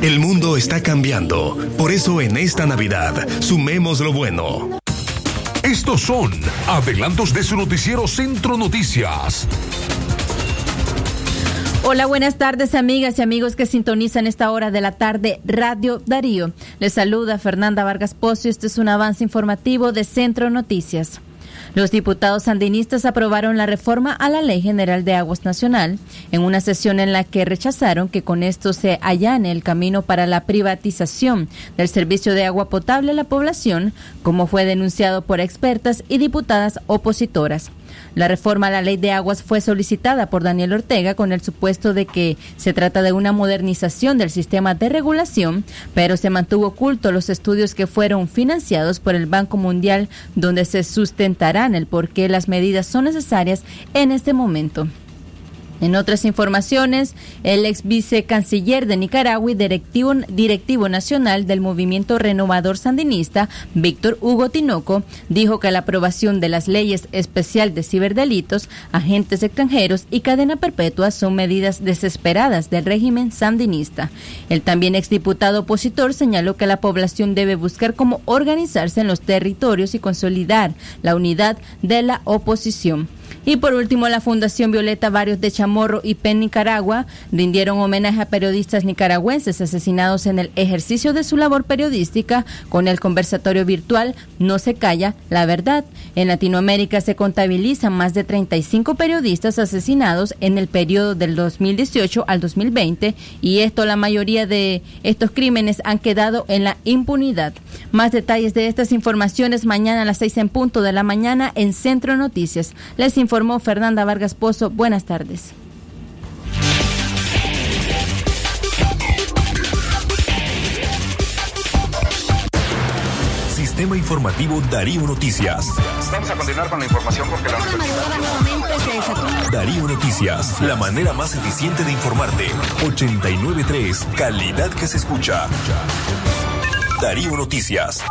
El mundo está cambiando. Por eso en esta Navidad, sumemos lo bueno. Estos son adelantos de su noticiero Centro Noticias. Hola, buenas tardes amigas y amigos que sintonizan esta hora de la tarde Radio Darío. Les saluda Fernanda Vargas Pozo y este es un avance informativo de Centro Noticias. Los diputados sandinistas aprobaron la reforma a la Ley General de Aguas Nacional en una sesión en la que rechazaron que con esto se allane el camino para la privatización del servicio de agua potable a la población, como fue denunciado por expertas y diputadas opositoras. La reforma a la ley de aguas fue solicitada por Daniel Ortega con el supuesto de que se trata de una modernización del sistema de regulación, pero se mantuvo oculto los estudios que fueron financiados por el Banco Mundial donde se sustentarán el por qué las medidas son necesarias en este momento. En otras informaciones, el ex vicecanciller de Nicaragua y directivo, nacional del movimiento renovador sandinista, Víctor Hugo Tinoco, dijo que la aprobación de las leyes especial de ciberdelitos, agentes extranjeros y cadena perpetua son medidas desesperadas del régimen sandinista. El también exdiputado opositor señaló que la población debe buscar cómo organizarse en los territorios y consolidar la unidad de la oposición. Y por último, la Fundación Violeta Varios de Chamorro y PEN Nicaragua rindieron homenaje a periodistas nicaragüenses asesinados en el ejercicio de su labor periodística con el conversatorio virtual No se calla la verdad. En Latinoamérica se contabilizan más de 35 periodistas asesinados en el periodo del 2018 al 2020 y esto la mayoría de estos crímenes han quedado en la impunidad. Más detalles de estas informaciones mañana a las 6 en punto de la mañana en Centro Noticias. Les informó Fernanda Vargas Pozo. Buenas tardes. Sistema Informativo Darío Noticias. Vamos a continuar con la información porque la Darío Noticias, la manera más eficiente de informarte. 893, calidad que se escucha. Darío Noticias.